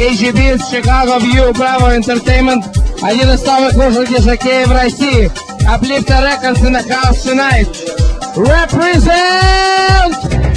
KGB, Chicago View, Bravo Entertainment, один из самых лучших дизакеев в России. Uplifter Records in the house tonight. Represent!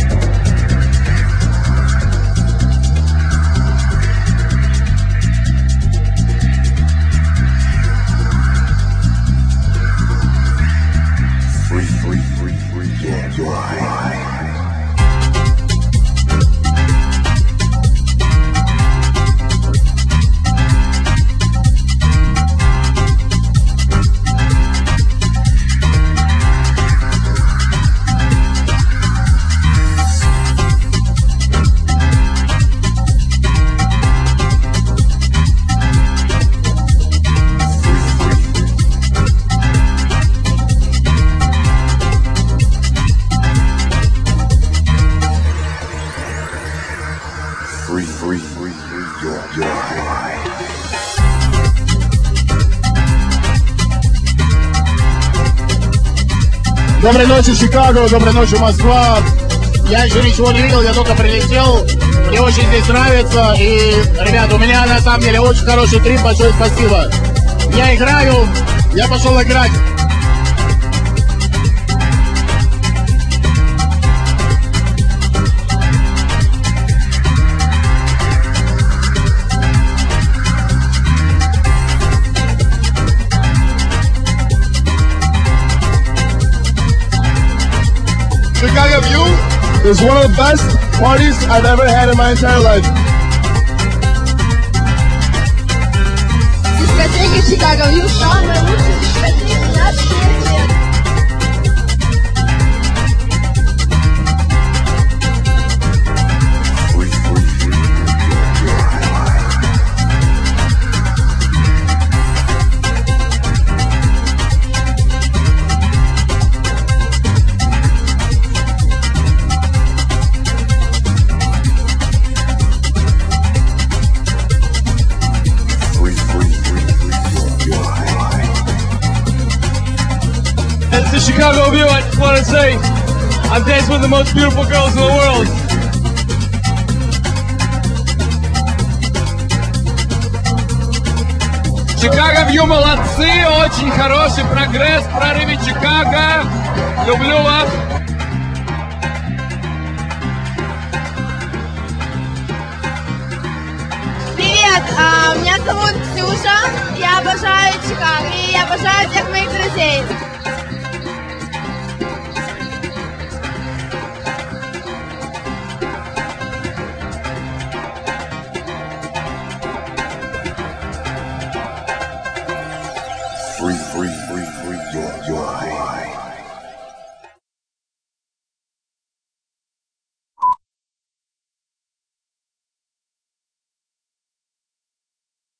Free, free, free, free, yeah, yeah. Доброй ночи, Чикаго, доброй ночи, Москва. Я еще ничего не видел, я только прилетел. Мне очень здесь нравится. И, ребята, у меня на самом деле очень хороший трип. Большое спасибо. Я играю, я пошел играть. Chicago View is one of the best parties I've ever had in my entire life. Chicago View. I just want to say, I'm dancing with the most beautiful girls in the world. Чикаго Вью молодцы, очень хороший прогресс в прорыве Чикаго. Люблю вас. Привет, а, меня зовут Ксюша, я обожаю Чикаго и я обожаю всех моих друзей. free, free, free, free your, your mind.